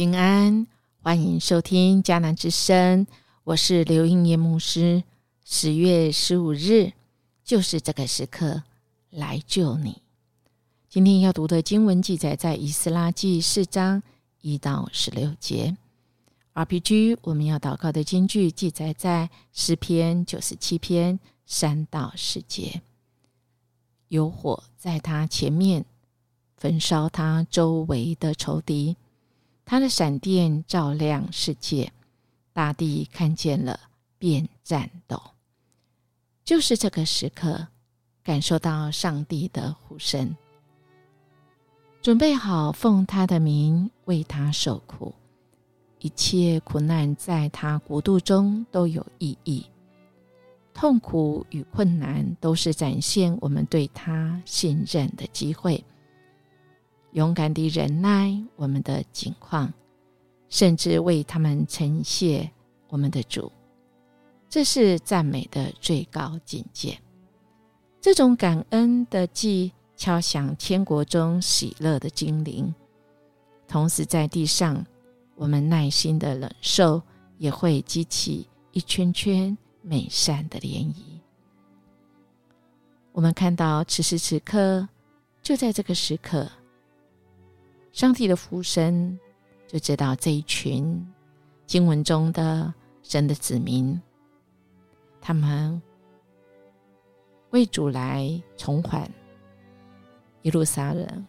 平安，欢迎收听迦南之声，我是刘英叶牧师。十月十五日，就是这个时刻来救你。今天要读的经文记载在《以斯拉记》四章一到十六节。RPG，我们要祷告的经句记载在诗篇九十七篇三到十节。有火在他前面焚烧他周围的仇敌。他的闪电照亮世界，大地看见了便颤抖。就是这个时刻，感受到上帝的呼声，准备好奉他的名为他受苦。一切苦难在他国度中都有意义，痛苦与困难都是展现我们对他信任的机会。勇敢地忍耐我们的境况，甚至为他们呈谢我们的主，这是赞美的最高境界。这种感恩的祭敲响天国中喜乐的精灵，同时在地上，我们耐心的忍受也会激起一圈圈美善的涟漪。我们看到此时此刻，就在这个时刻。上帝的呼声，就知道这一群经文中的神的子民，他们为主来重返耶路撒冷，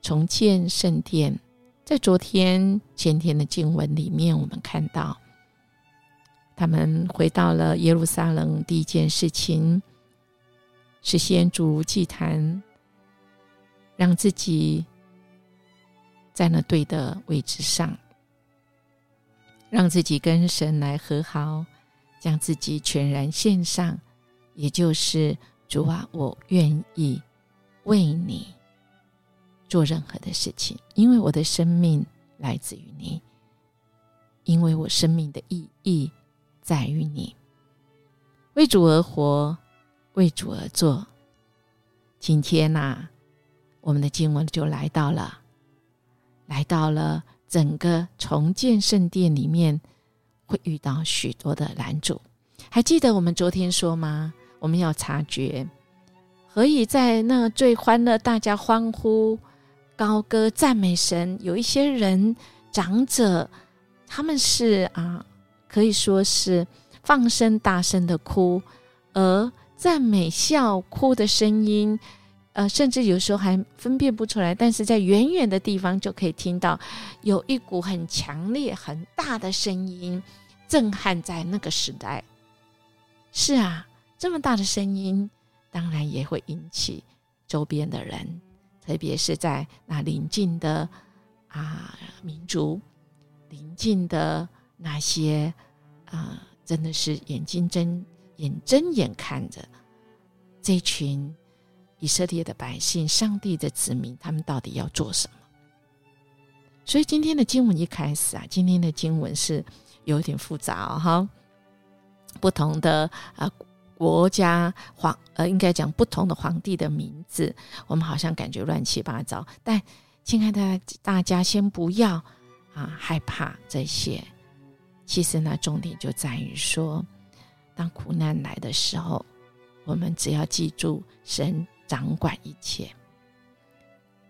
重建圣殿。在昨天、前天的经文里面，我们看到他们回到了耶路撒冷，第一件事情是先筑祭坛，让自己。在那对的位置上，让自己跟神来和好，将自己全然献上，也就是主啊，我愿意为你做任何的事情，因为我的生命来自于你，因为我生命的意义在于你，为主而活，为主而做。今天呐，我们的经文就来到了。来到了整个重建圣殿里面，会遇到许多的拦阻。还记得我们昨天说吗？我们要察觉，何以在那最欢乐、大家欢呼、高歌赞美神？有一些人长者，他们是啊，可以说是放声大声的哭，而赞美笑哭的声音。呃，甚至有时候还分辨不出来，但是在远远的地方就可以听到有一股很强烈、很大的声音，震撼在那个时代。是啊，这么大的声音，当然也会引起周边的人，特别是在那邻近的啊民族、邻近的那些啊，真的是眼睛睁眼睁眼看着这群。以色列的百姓，上帝的子民，他们到底要做什么？所以今天的经文一开始啊，今天的经文是有点复杂哈。不同的啊国家皇呃，应该讲不同的皇帝的名字，我们好像感觉乱七八糟。但亲爱的大家，先不要啊害怕这些。其实呢，重点就在于说，当苦难来的时候，我们只要记住神。掌管一切，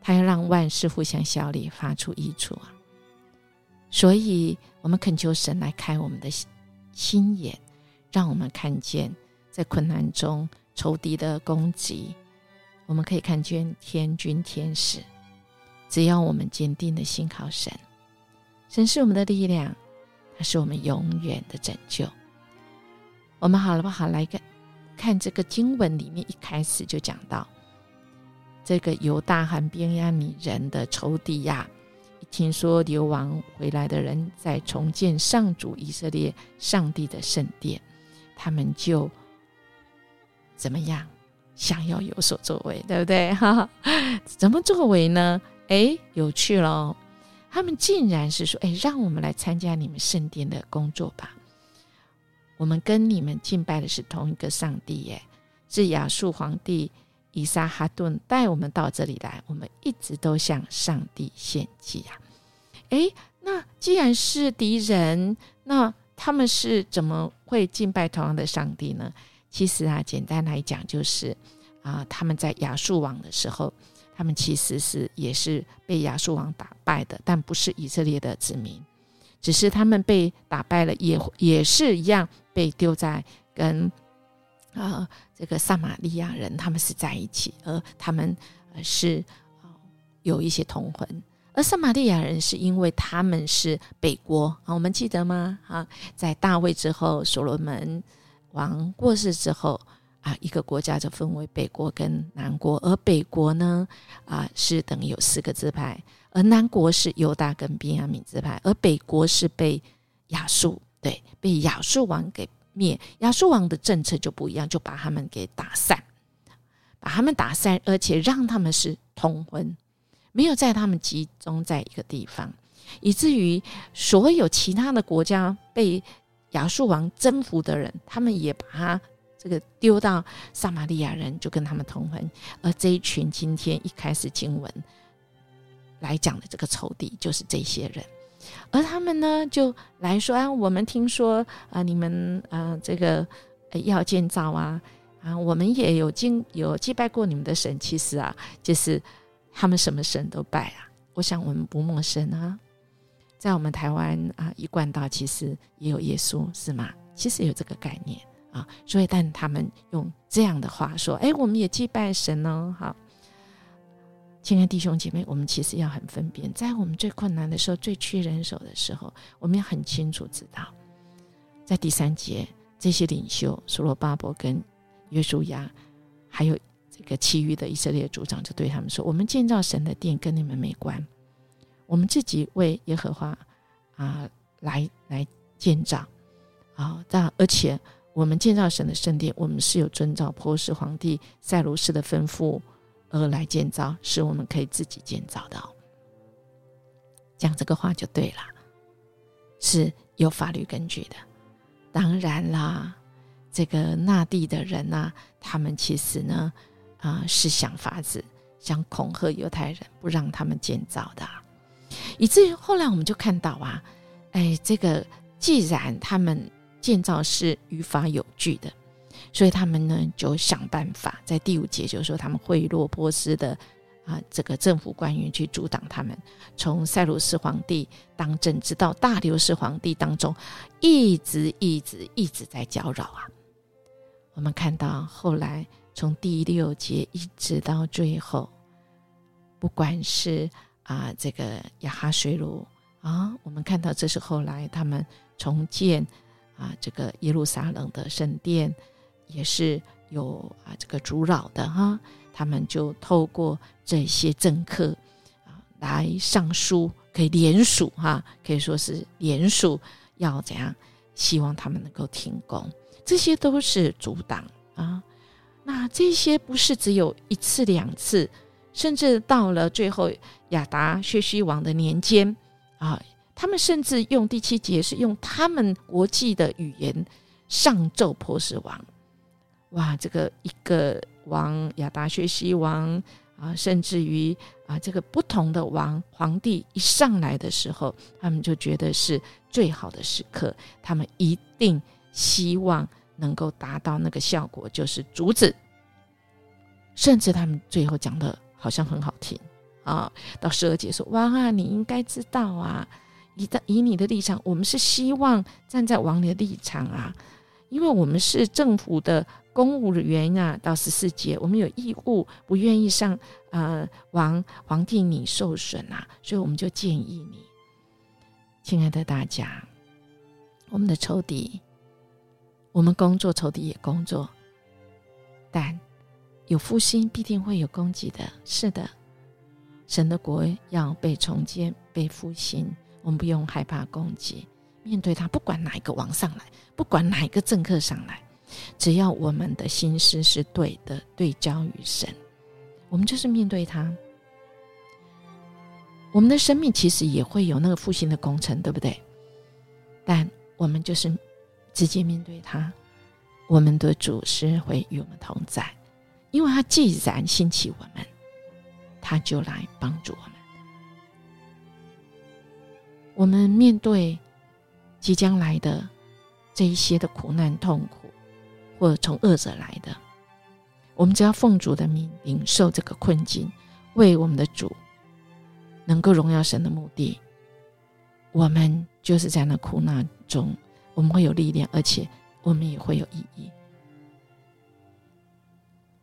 他要让万事互相效力，发出益处啊！所以，我们恳求神来开我们的心眼，让我们看见在困难中仇敌的攻击，我们可以看见天军天使。只要我们坚定的信靠神，神是我们的力量，他是我们永远的拯救。我们好了不好？来个。看这个经文里面一开始就讲到，这个犹大和边亚米人的仇敌呀，一听说流亡回来的人在重建上主以色列上帝的圣殿，他们就怎么样想要有所作为，对不对？哈，怎么作为呢？哎，有趣喽！他们竟然是说：“哎，让我们来参加你们圣殿的工作吧。”我们跟你们敬拜的是同一个上帝耶，是亚述皇帝以撒哈顿带我们到这里来，我们一直都向上帝献祭啊！诶，那既然是敌人，那他们是怎么会敬拜同样的上帝呢？其实啊，简单来讲就是啊，他们在亚述王的时候，他们其实是也是被亚述王打败的，但不是以色列的子民，只是他们被打败了，也也是一样被丢在跟啊这个撒玛利亚人他们是在一起，而他们是有一些同婚。而撒玛利亚人是因为他们是北国啊，我们记得吗？啊，在大卫之后，所罗门王过世之后啊，一个国家就分为北国跟南国，而北国呢啊是等于有四个支派，而南国是犹大跟便雅悯支派，而北国是被亚述对被亚述王给灭，亚述王的政策就不一样，就把他们给打散，把他们打散，而且让他们是通婚。没有在他们集中在一个地方，以至于所有其他的国家被亚述王征服的人，他们也把他这个丢到撒玛利亚人，就跟他们通婚。而这一群今天一开始经文来讲的这个仇敌，就是这些人。而他们呢，就来说啊，我们听说啊，你们啊，这个要建造啊，啊，我们也有经有祭拜过你们的神，其实啊，就是。他们什么神都拜啊！我想我们不陌生啊，在我们台湾啊，一贯道其实也有耶稣，是吗？其实有这个概念所以但他们用这样的话说：“哎，我们也祭拜神哦。”好，亲爱弟兄姐妹，我们其实要很分辨，在我们最困难的时候、最缺人手的时候，我们要很清楚知道，在第三节，这些领袖苏罗巴伯跟约书亚还有。这个其余的以色列族长就对他们说：“我们建造神的殿跟你们没关，我们自己为耶和华啊来来建造啊。但而且我们建造神的圣殿，我们是有遵照波斯皇帝塞卢斯的吩咐而来建造，是我们可以自己建造的。讲这个话就对了，是有法律根据的。当然啦，这个那地的人呐，他们其实呢。”啊，是想法子想恐吓犹太人，不让他们建造的，以至于后来我们就看到啊，哎，这个既然他们建造是于法有据的，所以他们呢就想办法，在第五节就是说，他们贿赂波斯的啊这个政府官员去阻挡他们，从塞鲁斯皇帝当政，直到大流士皇帝当中，一直一直一直在搅扰啊。我们看到后来。从第六节一直到最后，不管是啊这个亚哈水鲁啊，我们看到这是后来他们重建啊这个耶路撒冷的圣殿，也是有啊这个阻扰的哈。他们就透过这些政客啊来上书，可以联署哈，可以说是联署要怎样，希望他们能够停工，这些都是阻挡啊。那这些不是只有一次两次，甚至到了最后亚达薛西王的年间啊，他们甚至用第七节是用他们国际的语言上奏波斯王。哇，这个一个王亚达薛西王啊，甚至于啊，这个不同的王皇帝一上来的时候，他们就觉得是最好的时刻，他们一定希望。能够达到那个效果，就是阻止，甚至他们最后讲的好像很好听啊。到十二节说：“哇，你应该知道啊，以的以你的立场，我们是希望站在王的立场啊，因为我们是政府的公务员啊。”到十四节，我们有义务，不愿意上呃王皇帝你受损啊，所以我们就建议你，亲爱的大家，我们的仇敌。我们工作，仇敌也工作，但有复兴必定会有攻击的。是的，神的国要被重建、被复兴，我们不用害怕攻击。面对他，不管哪一个王上来，不管哪一个政客上来，只要我们的心思是对的，对焦于神，我们就是面对他。我们的生命其实也会有那个复兴的工程，对不对？但我们就是。直接面对他，我们的主是会与我们同在，因为他既然兴起我们，他就来帮助我们。我们面对即将来的这一些的苦难、痛苦，或者从恶者来的，我们只要奉主的命领受这个困境，为我们的主能够荣耀神的目的，我们就是在那苦难中，我们会有力量，而且我们也会有意义。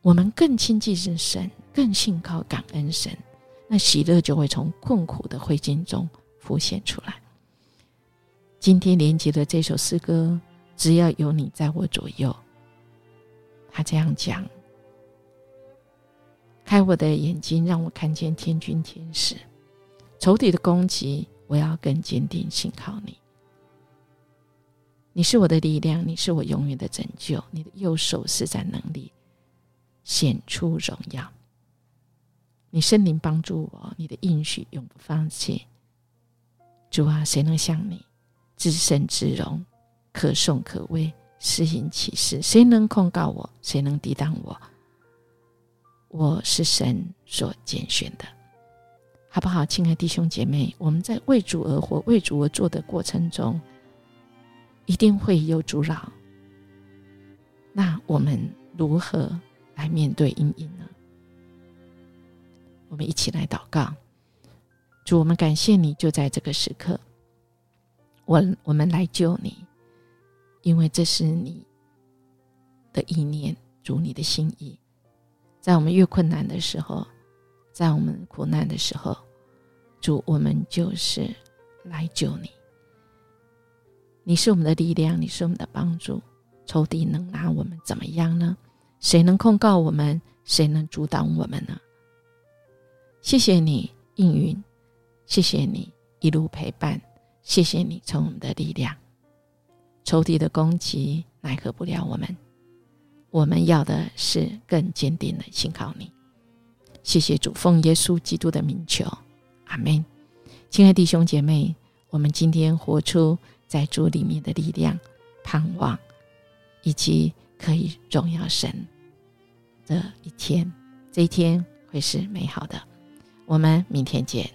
我们更亲近神，更信靠感恩神，那喜乐就会从困苦的灰烬中。浮现出来。今天连接的这首诗歌，只要有你在我左右，他这样讲：开我的眼睛，让我看见天君天使，仇敌的攻击，我要更坚定信靠你。你是我的力量，你是我永远的拯救。你的右手施展能力，显出荣耀。你圣灵帮助我，你的应许永不放弃。主啊，谁能像你，至圣至荣，可颂可畏，施行启示？谁能控告我？谁能抵挡我？我是神所拣选的，好不好？亲爱弟兄姐妹，我们在为主而活、为主而做的过程中，一定会有阻扰。那我们如何来面对阴影呢？我们一起来祷告。主，我们感谢你，就在这个时刻，我我们来救你，因为这是你的意念，主你的心意。在我们越困难的时候，在我们苦难的时候，主，我们就是来救你。你是我们的力量，你是我们的帮助。仇敌能拿我们怎么样呢？谁能控告我们？谁能阻挡我们呢？谢谢你应允。谢谢你一路陪伴，谢谢你从我们的力量。仇敌的攻击奈何不了我们，我们要的是更坚定的信靠你。谢谢主，奉耶稣基督的名求，阿门。亲爱弟兄姐妹，我们今天活出在主里面的力量、盼望，以及可以荣耀神的一天，这一天会是美好的。我们明天见。